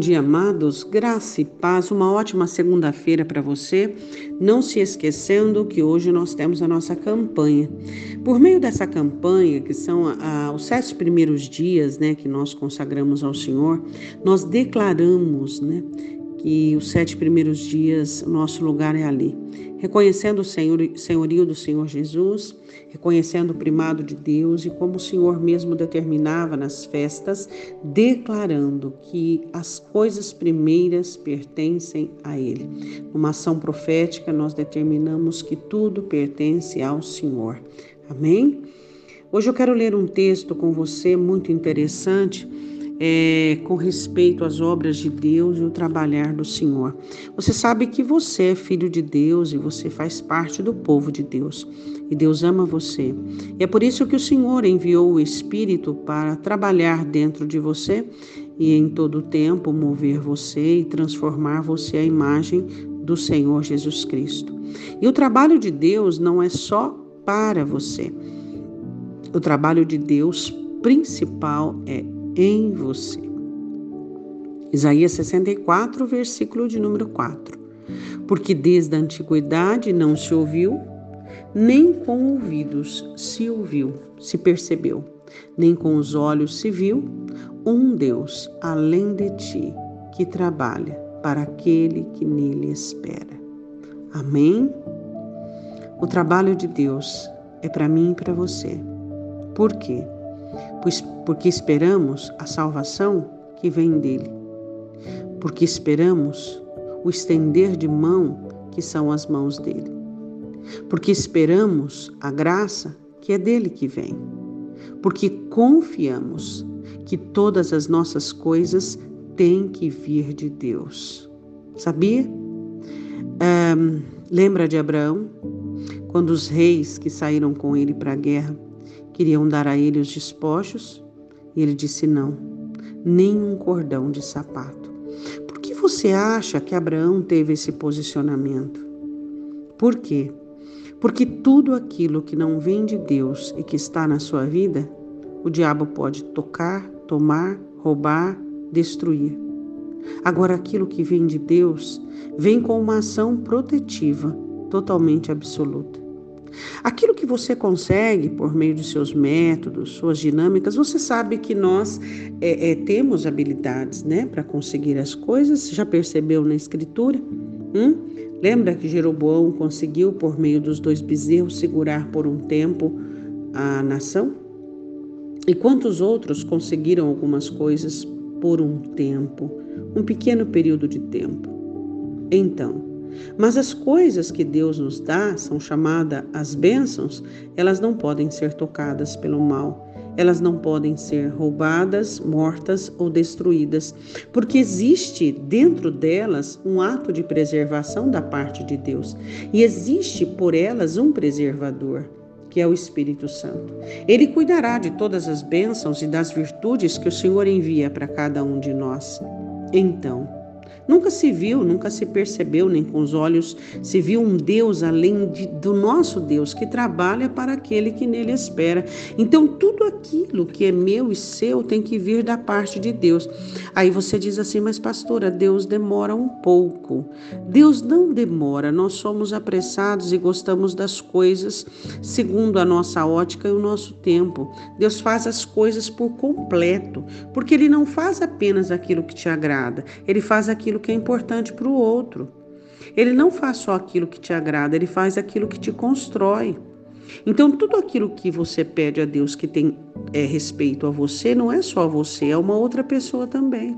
dia, amados. Graça e paz. Uma ótima segunda-feira para você. Não se esquecendo que hoje nós temos a nossa campanha. Por meio dessa campanha, que são ah, os sete primeiros dias né, que nós consagramos ao Senhor, nós declaramos né, que os sete primeiros dias, nosso lugar é ali. Reconhecendo o senhor, senhorio do Senhor Jesus, reconhecendo o primado de Deus e como o Senhor mesmo determinava nas festas, declarando que as coisas primeiras pertencem a Ele. Numa ação profética, nós determinamos que tudo pertence ao Senhor. Amém? Hoje eu quero ler um texto com você muito interessante é, com respeito às obras de Deus e o trabalhar do Senhor. Você sabe que você é filho de Deus e você faz parte do povo de Deus. E Deus ama você. E é por isso que o Senhor enviou o Espírito para trabalhar dentro de você e em todo o tempo mover você e transformar você à imagem do Senhor Jesus Cristo. E o trabalho de Deus não é só para você. O trabalho de Deus principal é em você. Isaías 64, versículo de número 4. Porque desde a antiguidade não se ouviu, nem com ouvidos se ouviu, se percebeu, nem com os olhos se viu um Deus além de ti que trabalha para aquele que nele espera. Amém? O trabalho de Deus é para mim e para você. Por quê? Pois porque esperamos a salvação que vem dele. Porque esperamos o estender de mão que são as mãos dele. Porque esperamos a graça que é dele que vem. Porque confiamos que todas as nossas coisas têm que vir de Deus. Sabia? Um, lembra de Abraão? Quando os reis que saíram com ele para a guerra Queriam dar a ele os despojos e ele disse não, nem um cordão de sapato. Por que você acha que Abraão teve esse posicionamento? Por quê? Porque tudo aquilo que não vem de Deus e que está na sua vida, o diabo pode tocar, tomar, roubar, destruir. Agora, aquilo que vem de Deus vem com uma ação protetiva totalmente absoluta. Aquilo que você consegue por meio de seus métodos, suas dinâmicas, você sabe que nós é, é, temos habilidades né, para conseguir as coisas. Já percebeu na Escritura? Hum? Lembra que Jeroboão conseguiu, por meio dos dois bezerros, segurar por um tempo a nação? E quantos outros conseguiram algumas coisas por um tempo, um pequeno período de tempo? Então, mas as coisas que Deus nos dá, são chamadas as bênçãos, elas não podem ser tocadas pelo mal. Elas não podem ser roubadas, mortas ou destruídas, porque existe dentro delas um ato de preservação da parte de Deus e existe por elas um preservador que é o Espírito Santo. Ele cuidará de todas as bênçãos e das virtudes que o Senhor envia para cada um de nós. Então, Nunca se viu, nunca se percebeu, nem com os olhos se viu um Deus além de, do nosso Deus, que trabalha para aquele que nele espera. Então, tudo aquilo que é meu e seu tem que vir da parte de Deus. Aí você diz assim, mas pastora, Deus demora um pouco. Deus não demora, nós somos apressados e gostamos das coisas segundo a nossa ótica e o nosso tempo. Deus faz as coisas por completo, porque Ele não faz apenas aquilo que te agrada, Ele faz aquilo aquilo que é importante para o outro. Ele não faz só aquilo que te agrada, ele faz aquilo que te constrói. Então, tudo aquilo que você pede a Deus que tem é, respeito a você, não é só você, é uma outra pessoa também.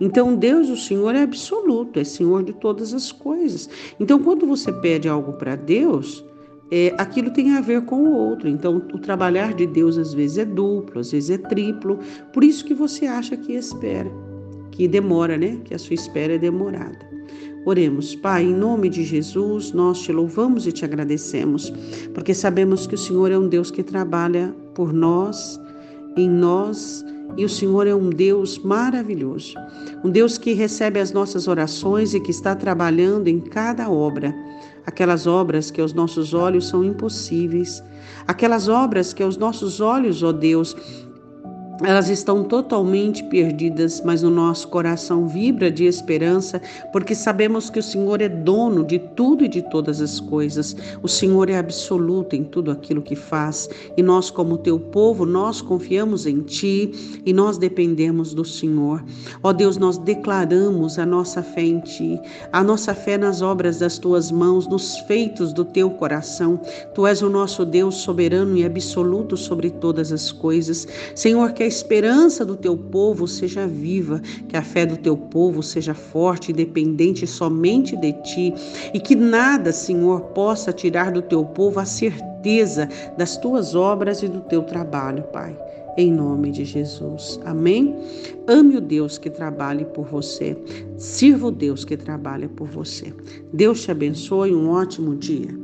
Então, Deus, o Senhor, é absoluto, é Senhor de todas as coisas. Então, quando você pede algo para Deus, é, aquilo tem a ver com o outro. Então, o trabalhar de Deus às vezes é duplo, às vezes é triplo. Por isso que você acha que espera que demora, né? Que a sua espera é demorada. Oremos, Pai, em nome de Jesus, nós te louvamos e te agradecemos, porque sabemos que o Senhor é um Deus que trabalha por nós, em nós, e o Senhor é um Deus maravilhoso, um Deus que recebe as nossas orações e que está trabalhando em cada obra, aquelas obras que aos nossos olhos são impossíveis, aquelas obras que aos nossos olhos, ó Deus, elas estão totalmente perdidas, mas o nosso coração vibra de esperança, porque sabemos que o Senhor é dono de tudo e de todas as coisas. O Senhor é absoluto em tudo aquilo que faz, e nós, como teu povo, nós confiamos em ti e nós dependemos do Senhor. Ó Deus, nós declaramos a nossa fé em ti, a nossa fé nas obras das tuas mãos, nos feitos do teu coração. Tu és o nosso Deus soberano e absoluto sobre todas as coisas. Senhor, que a esperança do teu povo seja viva, que a fé do teu povo seja forte e dependente somente de ti, e que nada, Senhor, possa tirar do teu povo a certeza das tuas obras e do teu trabalho, Pai. Em nome de Jesus. Amém? Ame o Deus que trabalhe por você. Sirva o Deus que trabalha por você. Deus te abençoe. Um ótimo dia.